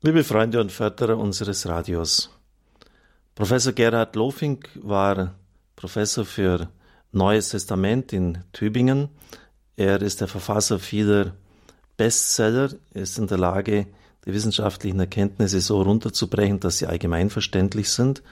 Liebe Freunde und Förderer unseres Radios, Professor Gerhard Lofink war Professor für Neues Testament in Tübingen. Er ist der Verfasser vieler Bestseller, er ist in der Lage, die wissenschaftlichen Erkenntnisse so runterzubrechen, dass sie allgemeinverständlich sind.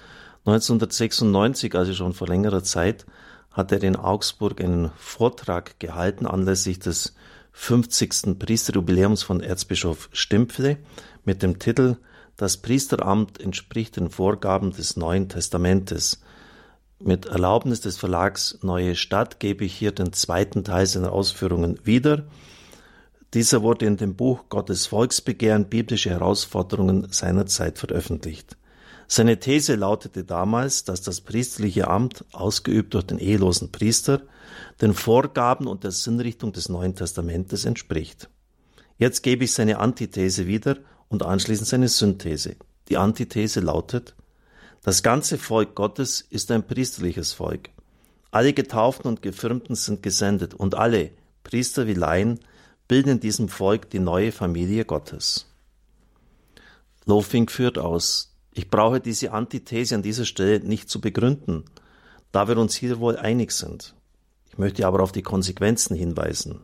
1996, also schon vor längerer Zeit, hat er in Augsburg einen Vortrag gehalten anlässlich des 50. Priesterjubiläums von Erzbischof Stimpfle mit dem Titel Das Priesteramt entspricht den Vorgaben des Neuen Testamentes. Mit Erlaubnis des Verlags Neue Stadt gebe ich hier den zweiten Teil seiner Ausführungen wieder. Dieser wurde in dem Buch Gottes Volksbegehren biblische Herausforderungen seiner Zeit veröffentlicht. Seine These lautete damals, dass das priesterliche Amt, ausgeübt durch den ehelosen Priester, den Vorgaben und der Sinnrichtung des Neuen Testamentes entspricht. Jetzt gebe ich seine Antithese wieder und anschließend seine Synthese. Die Antithese lautet, das ganze Volk Gottes ist ein priesterliches Volk. Alle Getauften und Gefirmten sind gesendet und alle, Priester wie Laien, bilden in diesem Volk die neue Familie Gottes. Lofing führt aus, ich brauche diese Antithese an dieser Stelle nicht zu begründen, da wir uns hier wohl einig sind. Ich möchte aber auf die Konsequenzen hinweisen.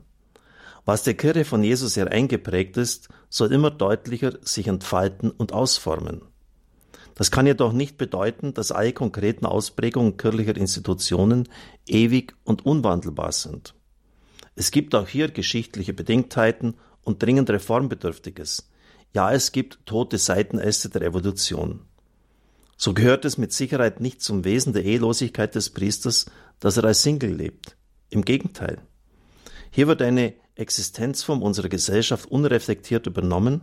Was der Kirche von Jesus her eingeprägt ist, soll immer deutlicher sich entfalten und ausformen. Das kann jedoch nicht bedeuten, dass alle konkreten Ausprägungen kirchlicher Institutionen ewig und unwandelbar sind. Es gibt auch hier geschichtliche Bedingtheiten und dringend Reformbedürftiges. Ja, es gibt tote Seitenäste der Evolution. So gehört es mit Sicherheit nicht zum Wesen der Ehelosigkeit des Priesters, dass er als Single lebt. Im Gegenteil. Hier wird eine Existenzform unserer Gesellschaft unreflektiert übernommen,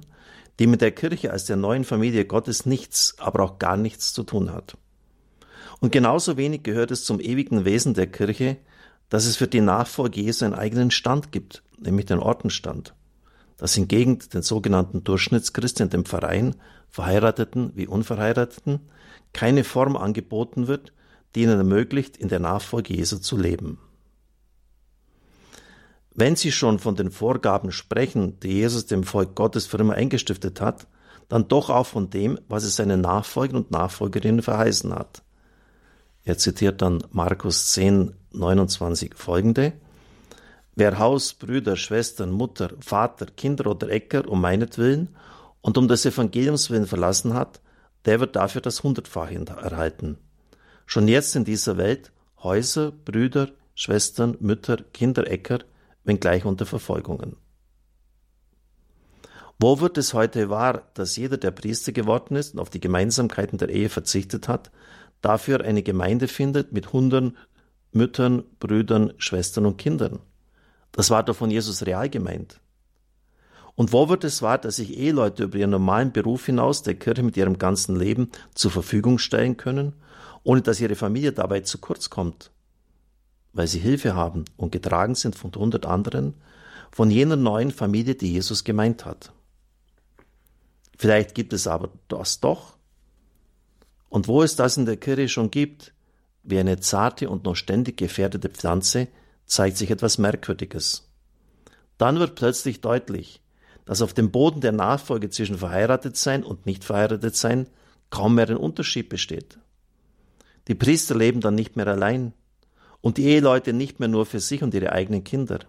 die mit der Kirche als der neuen Familie Gottes nichts, aber auch gar nichts zu tun hat. Und genauso wenig gehört es zum ewigen Wesen der Kirche, dass es für die Nachfolge Jesu einen eigenen Stand gibt, nämlich den Ortenstand. Dass hingegen den sogenannten Durchschnittschristen dem Verein, Verheirateten wie Unverheirateten, keine Form angeboten wird, die ihnen ermöglicht, in der Nachfolge Jesu zu leben. Wenn Sie schon von den Vorgaben sprechen, die Jesus dem Volk Gottes für immer eingestiftet hat, dann doch auch von dem, was es seinen Nachfolgern und Nachfolgerinnen verheißen hat. Er zitiert dann Markus 10, 29 folgende. Wer Haus, Brüder, Schwestern, Mutter, Vater, Kinder oder Äcker um meinetwillen und um des Evangeliums willen verlassen hat, der wird dafür das Hundertfache erhalten. Schon jetzt in dieser Welt Häuser, Brüder, Schwestern, Mütter, Kinder, Äcker, wenngleich unter Verfolgungen. Wo wird es heute wahr, dass jeder, der Priester geworden ist und auf die Gemeinsamkeiten der Ehe verzichtet hat, dafür eine Gemeinde findet mit Hunderten Müttern, Brüdern, Schwestern und Kindern? Das war doch von Jesus real gemeint. Und wo wird es wahr, dass sich Eheleute über ihren normalen Beruf hinaus der Kirche mit ihrem ganzen Leben zur Verfügung stellen können, ohne dass ihre Familie dabei zu kurz kommt? Weil sie Hilfe haben und getragen sind von hundert anderen, von jener neuen Familie, die Jesus gemeint hat. Vielleicht gibt es aber das doch. Und wo es das in der Kirche schon gibt, wie eine zarte und noch ständig gefährdete Pflanze, zeigt sich etwas Merkwürdiges. Dann wird plötzlich deutlich, dass auf dem Boden der Nachfolge zwischen verheiratet sein und nicht verheiratet sein kaum mehr ein Unterschied besteht. Die Priester leben dann nicht mehr allein und die Eheleute nicht mehr nur für sich und ihre eigenen Kinder.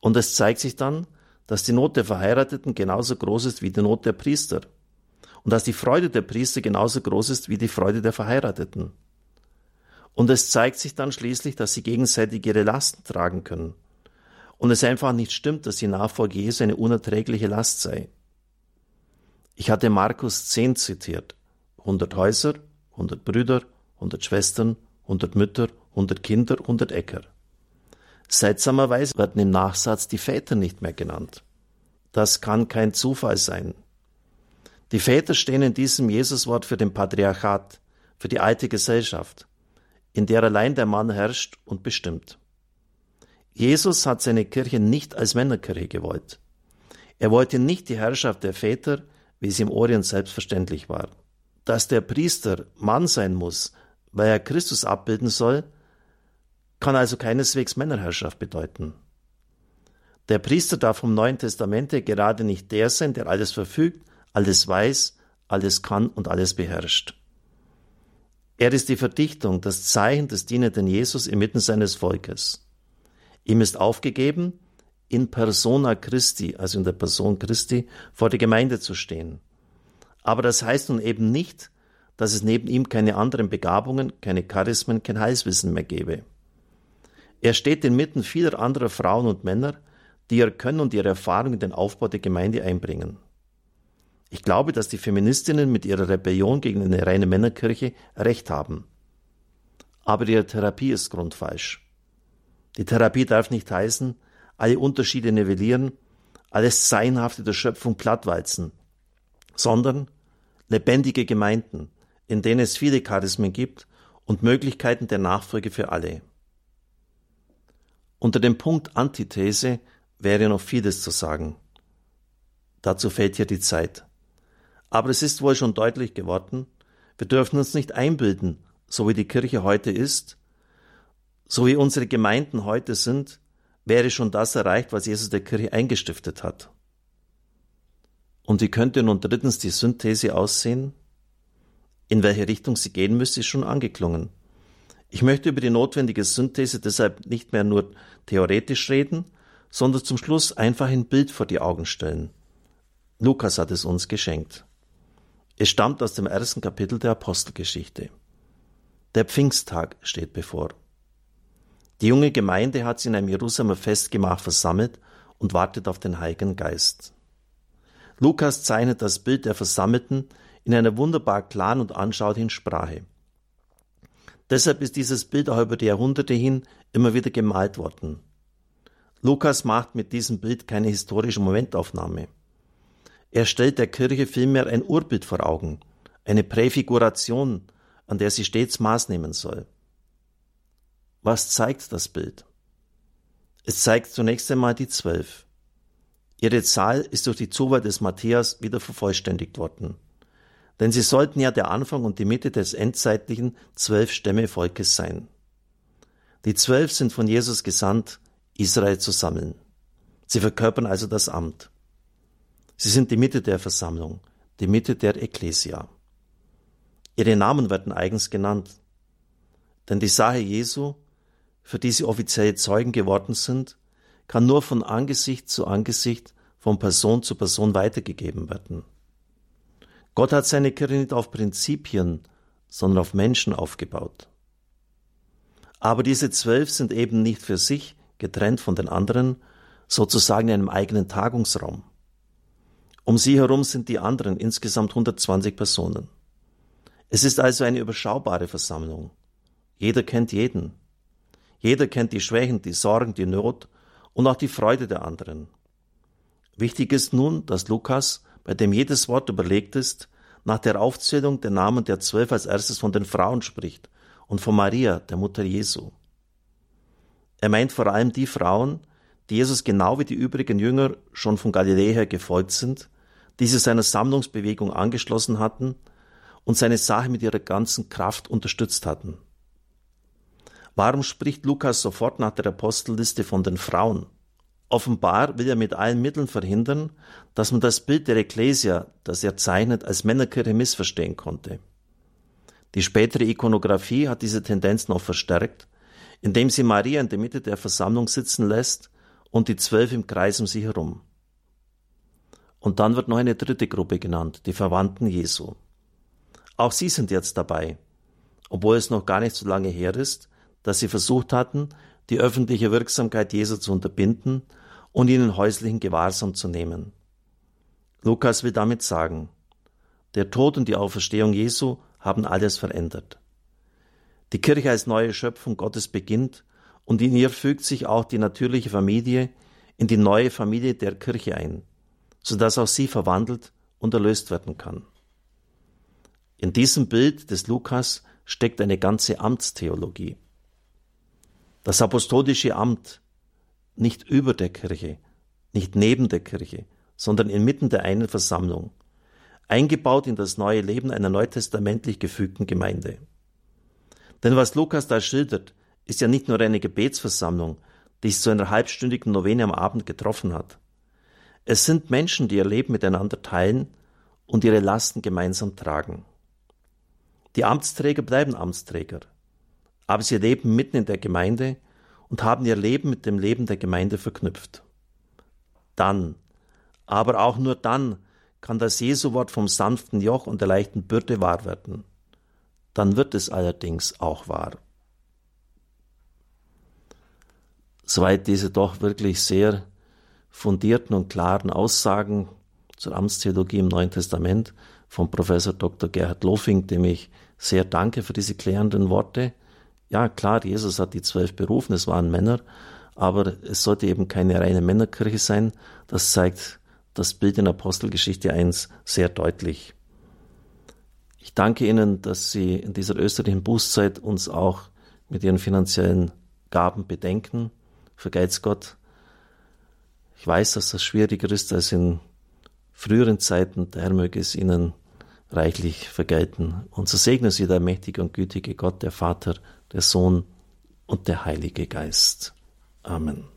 Und es zeigt sich dann, dass die Not der Verheirateten genauso groß ist wie die Not der Priester und dass die Freude der Priester genauso groß ist wie die Freude der Verheirateten. Und es zeigt sich dann schließlich, dass sie gegenseitig ihre Lasten tragen können und es einfach nicht stimmt, dass die Nachfolge Jesu eine unerträgliche Last sei. Ich hatte Markus 10 zitiert. 100 Häuser, 100 Brüder, 100 Schwestern, 100 Mütter, 100 Kinder, 100 Äcker. Seltsamerweise werden im Nachsatz die Väter nicht mehr genannt. Das kann kein Zufall sein. Die Väter stehen in diesem Jesuswort für den Patriarchat, für die alte Gesellschaft, in der allein der Mann herrscht und bestimmt. Jesus hat seine Kirche nicht als Männerkirche gewollt. Er wollte nicht die Herrschaft der Väter, wie sie im Orient selbstverständlich war. Dass der Priester Mann sein muss, weil er Christus abbilden soll, kann also keineswegs Männerherrschaft bedeuten. Der Priester darf vom Neuen Testamente gerade nicht der sein, der alles verfügt, alles weiß, alles kann und alles beherrscht. Er ist die Verdichtung, das Zeichen des dienenden Jesus inmitten seines Volkes. Ihm ist aufgegeben, in persona Christi, also in der Person Christi, vor der Gemeinde zu stehen. Aber das heißt nun eben nicht, dass es neben ihm keine anderen Begabungen, keine Charismen, kein Heilswissen mehr gäbe. Er steht inmitten vieler anderer Frauen und Männer, die ihr Können und ihre Erfahrung in den Aufbau der Gemeinde einbringen. Ich glaube, dass die Feministinnen mit ihrer Rebellion gegen eine reine Männerkirche recht haben. Aber ihre Therapie ist grundfalsch. Die Therapie darf nicht heißen, alle Unterschiede nivellieren, alles Seinhafte der Schöpfung plattwalzen, sondern lebendige Gemeinden, in denen es viele Charismen gibt und Möglichkeiten der Nachfolge für alle. Unter dem Punkt Antithese wäre noch vieles zu sagen. Dazu fehlt hier die Zeit. Aber es ist wohl schon deutlich geworden, wir dürfen uns nicht einbilden, so wie die Kirche heute ist, so wie unsere Gemeinden heute sind, wäre schon das erreicht, was Jesus der Kirche eingestiftet hat. Und wie könnte nun drittens die Synthese aussehen? In welche Richtung sie gehen müsste, ist schon angeklungen. Ich möchte über die notwendige Synthese deshalb nicht mehr nur theoretisch reden, sondern zum Schluss einfach ein Bild vor die Augen stellen. Lukas hat es uns geschenkt. Es stammt aus dem ersten Kapitel der Apostelgeschichte. Der Pfingsttag steht bevor. Die junge Gemeinde hat sich in einem Jerusalemer Festgemach versammelt und wartet auf den Heiligen Geist. Lukas zeichnet das Bild der Versammelten in einer wunderbar klaren und anschaulichen Sprache. Deshalb ist dieses Bild auch über die Jahrhunderte hin immer wieder gemalt worden. Lukas macht mit diesem Bild keine historische Momentaufnahme. Er stellt der Kirche vielmehr ein Urbild vor Augen, eine Präfiguration, an der sie stets Maß nehmen soll. Was zeigt das Bild? Es zeigt zunächst einmal die Zwölf. Ihre Zahl ist durch die Zuwahl des Matthäus wieder vervollständigt worden. Denn sie sollten ja der Anfang und die Mitte des endzeitlichen zwölf Stämme Volkes sein. Die Zwölf sind von Jesus gesandt, Israel zu sammeln. Sie verkörpern also das Amt. Sie sind die Mitte der Versammlung, die Mitte der Ekklesia. Ihre Namen werden eigens genannt. Denn die Sache Jesu, für die sie offiziell Zeugen geworden sind, kann nur von Angesicht zu Angesicht, von Person zu Person weitergegeben werden. Gott hat seine Kirche nicht auf Prinzipien, sondern auf Menschen aufgebaut. Aber diese zwölf sind eben nicht für sich getrennt von den anderen, sozusagen in einem eigenen Tagungsraum. Um sie herum sind die anderen insgesamt 120 Personen. Es ist also eine überschaubare Versammlung. Jeder kennt jeden. Jeder kennt die Schwächen, die Sorgen, die Not und auch die Freude der anderen. Wichtig ist nun, dass Lukas, bei dem jedes Wort überlegt ist, nach der Aufzählung der Namen der Zwölf als erstes von den Frauen spricht und von Maria, der Mutter Jesu. Er meint vor allem die Frauen, die Jesus genau wie die übrigen Jünger schon von Galiläa her gefolgt sind, die sich seiner Sammlungsbewegung angeschlossen hatten und seine Sache mit ihrer ganzen Kraft unterstützt hatten. Warum spricht Lukas sofort nach der Apostelliste von den Frauen? Offenbar will er mit allen Mitteln verhindern, dass man das Bild der Ekklesia, das er zeichnet, als Männerkirche missverstehen konnte. Die spätere Ikonographie hat diese Tendenz noch verstärkt indem sie Maria in der Mitte der Versammlung sitzen lässt und die zwölf im Kreis um sie herum. Und dann wird noch eine dritte Gruppe genannt, die Verwandten Jesu. Auch sie sind jetzt dabei, obwohl es noch gar nicht so lange her ist, dass sie versucht hatten, die öffentliche Wirksamkeit Jesu zu unterbinden und ihnen häuslichen Gewahrsam zu nehmen. Lukas will damit sagen, der Tod und die Auferstehung Jesu haben alles verändert. Die Kirche als neue Schöpfung Gottes beginnt und in ihr fügt sich auch die natürliche Familie in die neue Familie der Kirche ein, sodass auch sie verwandelt und erlöst werden kann. In diesem Bild des Lukas steckt eine ganze Amtstheologie. Das apostolische Amt nicht über der Kirche, nicht neben der Kirche, sondern inmitten der einen Versammlung, eingebaut in das neue Leben einer neutestamentlich gefügten Gemeinde. Denn was Lukas da schildert, ist ja nicht nur eine Gebetsversammlung, die sich zu einer halbstündigen Novene am Abend getroffen hat. Es sind Menschen, die ihr Leben miteinander teilen und ihre Lasten gemeinsam tragen. Die Amtsträger bleiben Amtsträger, aber sie leben mitten in der Gemeinde und haben ihr Leben mit dem Leben der Gemeinde verknüpft. Dann, aber auch nur dann, kann das Jesu-Wort vom sanften Joch und der leichten Bürde wahr werden. Dann wird es allerdings auch wahr. Soweit diese doch wirklich sehr fundierten und klaren Aussagen zur Amtstheologie im Neuen Testament von Professor Dr. Gerhard Lofing, dem ich sehr danke für diese klärenden Worte. Ja, klar, Jesus hat die zwölf berufen, es waren Männer, aber es sollte eben keine reine Männerkirche sein. Das zeigt das Bild in Apostelgeschichte 1 sehr deutlich. Ich danke Ihnen, dass Sie in dieser österreichischen Bußzeit uns auch mit Ihren finanziellen Gaben bedenken. Vergeiz Gott. Ich weiß, dass das schwieriger ist als in früheren Zeiten. Der Herr möge es Ihnen reichlich vergelten. Und so segne Sie der mächtige und gütige Gott, der Vater, der Sohn und der Heilige Geist. Amen.